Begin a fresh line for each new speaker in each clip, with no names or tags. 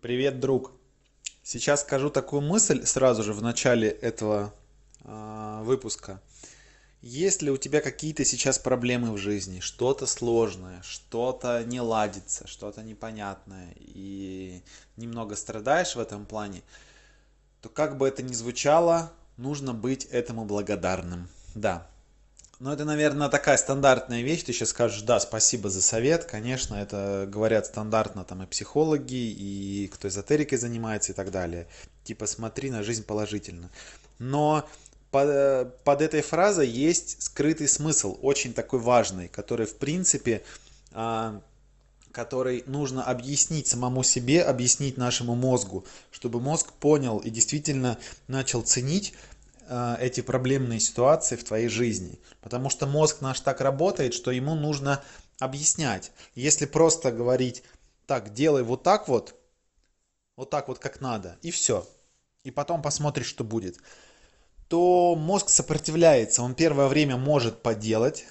Привет, друг. Сейчас скажу такую мысль сразу же в начале этого а, выпуска. Есть ли у тебя какие-то сейчас проблемы в жизни, что-то сложное, что-то не ладится, что-то непонятное, и немного страдаешь в этом плане, то как бы это ни звучало, нужно быть этому благодарным. Да, ну, это, наверное, такая стандартная вещь. Ты сейчас скажешь, да, спасибо за совет. Конечно, это говорят стандартно там и психологи, и кто эзотерикой занимается и так далее. Типа, смотри на жизнь положительно. Но под, под этой фразой есть скрытый смысл, очень такой важный, который, в принципе, а, который нужно объяснить самому себе, объяснить нашему мозгу, чтобы мозг понял и действительно начал ценить Э, эти проблемные ситуации в твоей жизни. Потому что мозг наш так работает, что ему нужно объяснять. Если просто говорить, так, делай вот так вот, вот так вот как надо, и все. И потом посмотришь, что будет. То мозг сопротивляется. Он первое время может поделать,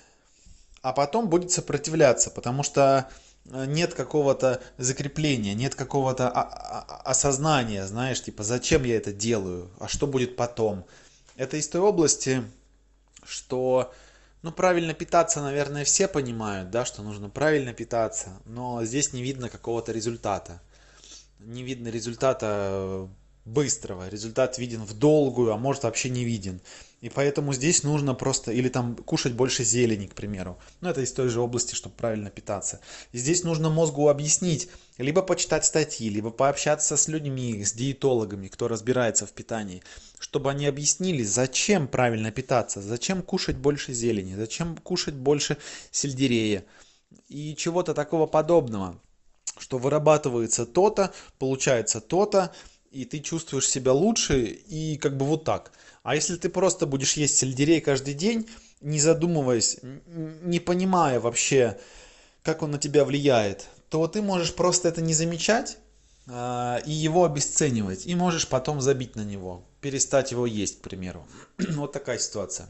а потом будет сопротивляться, потому что э, нет какого-то закрепления, нет какого-то осознания, знаешь, типа, зачем я это делаю, а что будет потом. Это из той области, что, ну, правильно питаться, наверное, все понимают, да, что нужно правильно питаться, но здесь не видно какого-то результата. Не видно результата быстрого, результат виден в долгую, а может вообще не виден. И поэтому здесь нужно просто, или там кушать больше зелени, к примеру. Ну, это из той же области, чтобы правильно питаться. И здесь нужно мозгу объяснить, либо почитать статьи, либо пообщаться с людьми, с диетологами, кто разбирается в питании, чтобы они объяснили, зачем правильно питаться, зачем кушать больше зелени, зачем кушать больше сельдерея и чего-то такого подобного что вырабатывается то-то, получается то-то, и ты чувствуешь себя лучше, и как бы вот так. А если ты просто будешь есть сельдерей каждый день, не задумываясь, не понимая вообще, как он на тебя влияет, то ты можешь просто это не замечать э, и его обесценивать, и можешь потом забить на него, перестать его есть, к примеру. вот такая ситуация.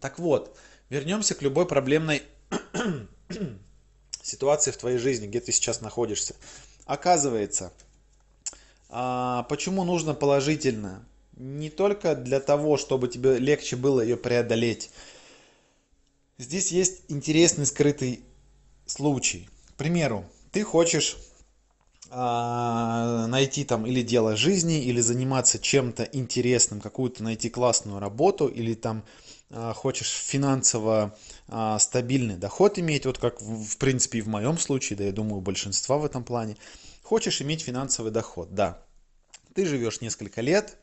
Так вот, вернемся к любой проблемной ситуации в твоей жизни, где ты сейчас находишься. Оказывается, почему нужно положительно? Не только для того, чтобы тебе легче было ее преодолеть. Здесь есть интересный скрытый случай. К примеру, ты хочешь а, найти там или дело жизни, или заниматься чем-то интересным, какую-то найти классную работу, или там а, хочешь финансово а, стабильный доход иметь, вот как в принципе и в моем случае, да я думаю, большинства в этом плане. Хочешь иметь финансовый доход, да. Ты живешь несколько лет,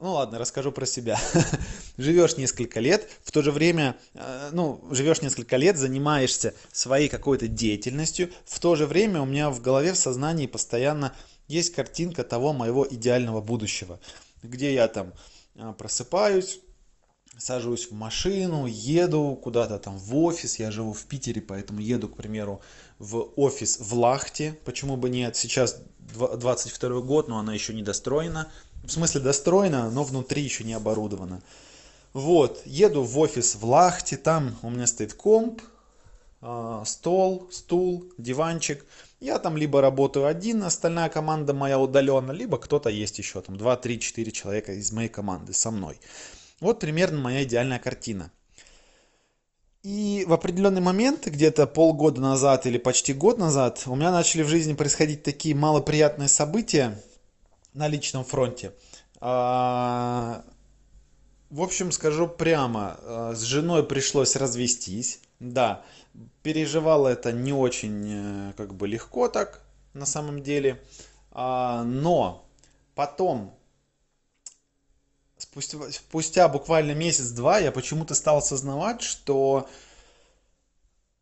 ну ладно, расскажу про себя. живешь несколько лет, в то же время, э, ну, живешь несколько лет, занимаешься своей какой-то деятельностью, в то же время у меня в голове, в сознании постоянно есть картинка того моего идеального будущего, где я там э, просыпаюсь, сажусь в машину, еду куда-то там в офис, я живу в Питере, поэтому еду, к примеру, в офис в Лахте, почему бы нет, сейчас 22 год, но она еще не достроена, в смысле достроена, но внутри еще не оборудована. Вот, еду в офис в Лахте, там у меня стоит комп, а, стол, стул, диванчик. Я там либо работаю один, остальная команда моя удаленно, либо кто-то есть еще, там 2, 3, 4 человека из моей команды со мной. Вот примерно моя идеальная картина. И в определенный момент, где-то полгода назад или почти год назад, у меня начали в жизни происходить такие малоприятные события на личном фронте. А, в общем, скажу прямо, а, с женой пришлось развестись. Да, переживал это не очень э, как бы легко так на самом деле. А, но потом спустя, спустя буквально месяц-два я почему-то стал осознавать, что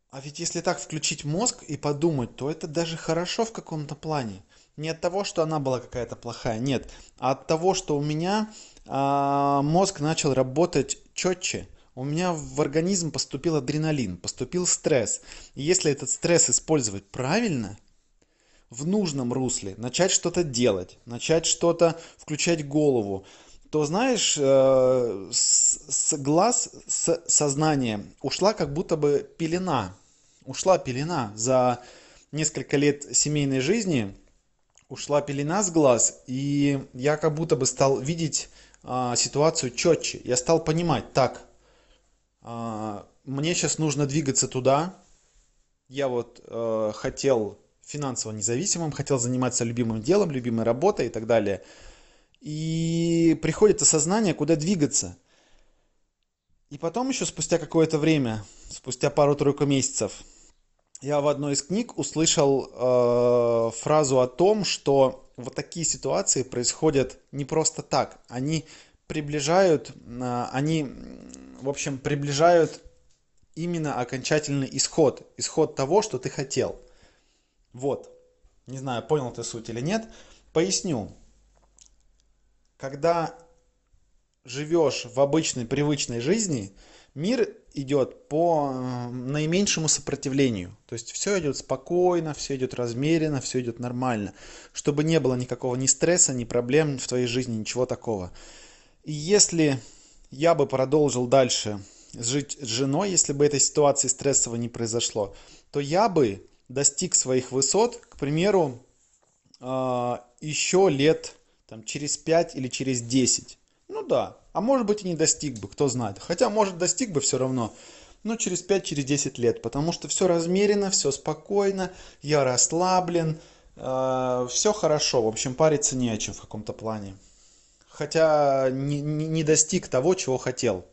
а ведь если так включить мозг и подумать, то это даже хорошо в каком-то плане. Не от того, что она была какая-то плохая, нет, а от того, что у меня а, мозг начал работать четче. У меня в организм поступил адреналин, поступил стресс. И если этот стресс использовать правильно, в нужном русле, начать что-то делать, начать что-то включать голову, то знаешь, э, с, с глаз, с сознания ушла как будто бы пелена. Ушла пелена за несколько лет семейной жизни. ушла пелена с глаз, и я как будто бы стал видеть а, ситуацию четче. Я стал понимать, так, а, мне сейчас нужно двигаться туда. Я вот э, хотел финансово независимым, хотел заниматься любимым делом, любимой работой и так далее. И приходит осознание, куда двигаться. И потом еще спустя какое-то время, спустя пару-тройку месяцев, я в одной из книг услышал э, фразу о том, что вот такие ситуации происходят не просто так. Они приближают, э, они, в общем, приближают именно окончательный исход. Исход того, что ты хотел. Вот. Не знаю, понял ты суть или нет. Поясню. Когда живешь в обычной, привычной жизни, мир идет по э, наименьшему сопротивлению. То есть все идет спокойно, все идет размеренно, все идет нормально. Чтобы не было никакого ни стресса, ни проблем в твоей жизни, ничего такого. И если я бы продолжил дальше жить с женой, если бы этой ситуации стрессовой не произошло, то я бы достиг своих высот, к примеру, э, еще лет там, через 5 или через 10. Ну да, а может быть и не достиг бы, кто знает. Хотя, может, достиг бы все равно, но через 5-10 через лет, потому что все размерено, все спокойно, я расслаблен, э, все хорошо, в общем, париться не о чем в каком-то плане. Хотя не, не, достиг того, чего хотел.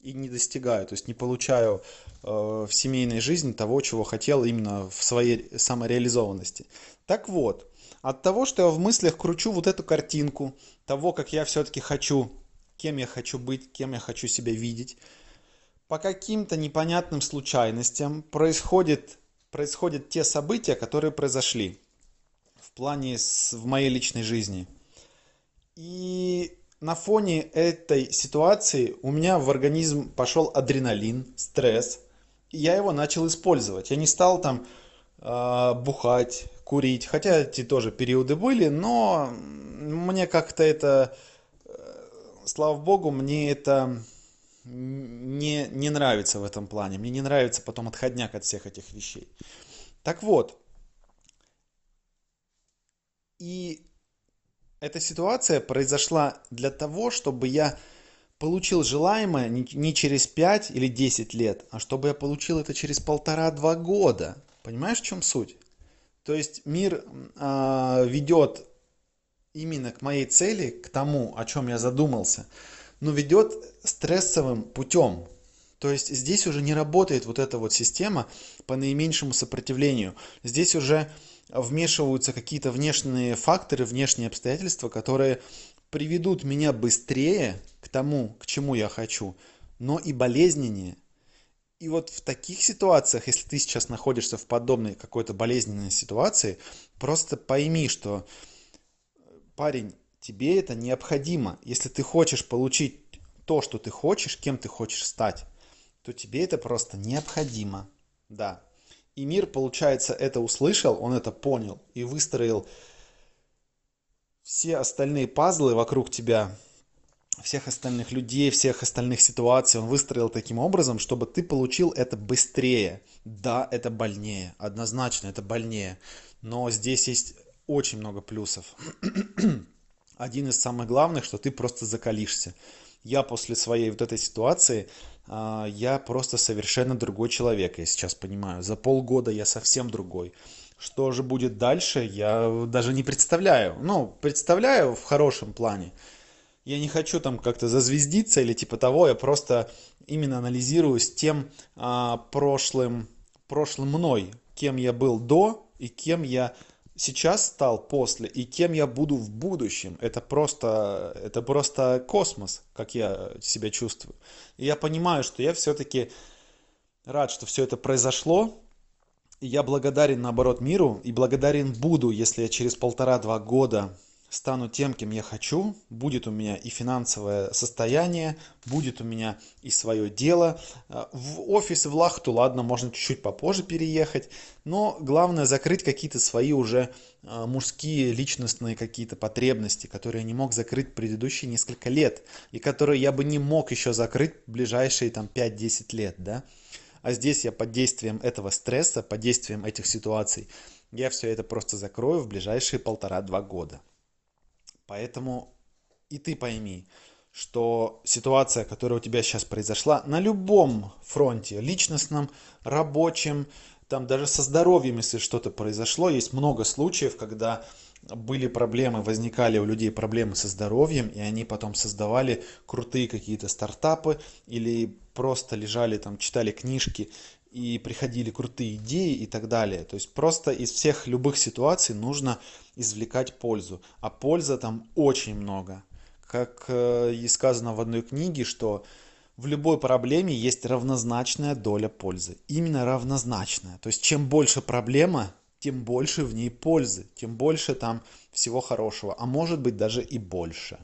И не достигаю, то есть не получаю э, в семейной жизни того, чего хотел именно в своей самореализованности. Так вот, от того, что я в мыслях кручу вот эту картинку, того, как я все-таки хочу, кем я хочу быть, кем я хочу себя видеть, по каким-то непонятным случайностям происходит, происходят те события, которые произошли в плане с, в моей личной жизни. И на фоне этой ситуации у меня в организм пошел адреналин, стресс, и я его начал использовать. Я не стал там бухать, курить, хотя эти тоже периоды были, но мне как-то это, э, слава богу, мне это не, не нравится в этом плане. Мне не нравится потом отходняк от всех этих вещей. Так вот, и эта ситуация произошла для того, чтобы я получил желаемое не через 5 или 10 лет, а чтобы я получил это через полтора-два года. Понимаешь, в чем суть? То есть мир э, ведет именно к моей цели, к тому, о чем я задумался, но ведет стрессовым путем. То есть здесь уже не работает вот эта вот система по наименьшему сопротивлению. Здесь уже вмешиваются какие-то внешние факторы, внешние обстоятельства, которые приведут меня быстрее к тому, к чему я хочу, но и болезненнее. И вот в таких ситуациях, если ты сейчас находишься в подобной какой-то болезненной ситуации, просто пойми, что, парень, тебе это необходимо. Если ты хочешь получить то, что ты хочешь, кем ты хочешь стать, то тебе это просто необходимо. Да. И мир, получается, это услышал, он это понял и выстроил все остальные пазлы вокруг тебя всех остальных людей, всех остальных ситуаций он выстроил таким образом, чтобы ты получил это быстрее. Да, это больнее, однозначно это больнее, но здесь есть очень много плюсов. Один из самых главных, что ты просто закалишься. Я после своей вот этой ситуации, а, я просто совершенно другой человек, я сейчас понимаю. За полгода я совсем другой. Что же будет дальше, я даже не представляю. Ну, представляю в хорошем плане я не хочу там как-то зазвездиться или типа того, я просто именно анализирую с тем а, прошлым, прошлым мной, кем я был до и кем я сейчас стал после и кем я буду в будущем. Это просто, это просто космос, как я себя чувствую. И я понимаю, что я все-таки рад, что все это произошло. И я благодарен, наоборот, миру и благодарен буду, если я через полтора-два года стану тем, кем я хочу, будет у меня и финансовое состояние, будет у меня и свое дело. Э, в офис, в Лахту, ладно, можно чуть-чуть попозже переехать, но главное закрыть какие-то свои уже э, мужские личностные какие-то потребности, которые я не мог закрыть предыдущие несколько лет, и которые я бы не мог еще закрыть в ближайшие там 5-10 лет, да. А здесь я под действием этого стресса, под действием этих ситуаций я все это просто закрою в ближайшие полтора-два года. Поэтому и ты пойми, что ситуация, которая у тебя сейчас произошла, на любом фронте, личностном, рабочем, там даже со здоровьем, если что-то произошло, есть много случаев, когда были проблемы, возникали у людей проблемы со здоровьем, и они потом создавали крутые какие-то стартапы или просто лежали там, читали книжки и приходили крутые идеи и так далее. То есть просто из всех любых ситуаций нужно извлекать пользу. А польза там очень много. Как э, и сказано в одной книге, что в любой проблеме есть равнозначная доля пользы. Именно равнозначная. То есть чем больше проблема, тем больше в ней пользы, тем больше там всего хорошего, а может быть даже и больше.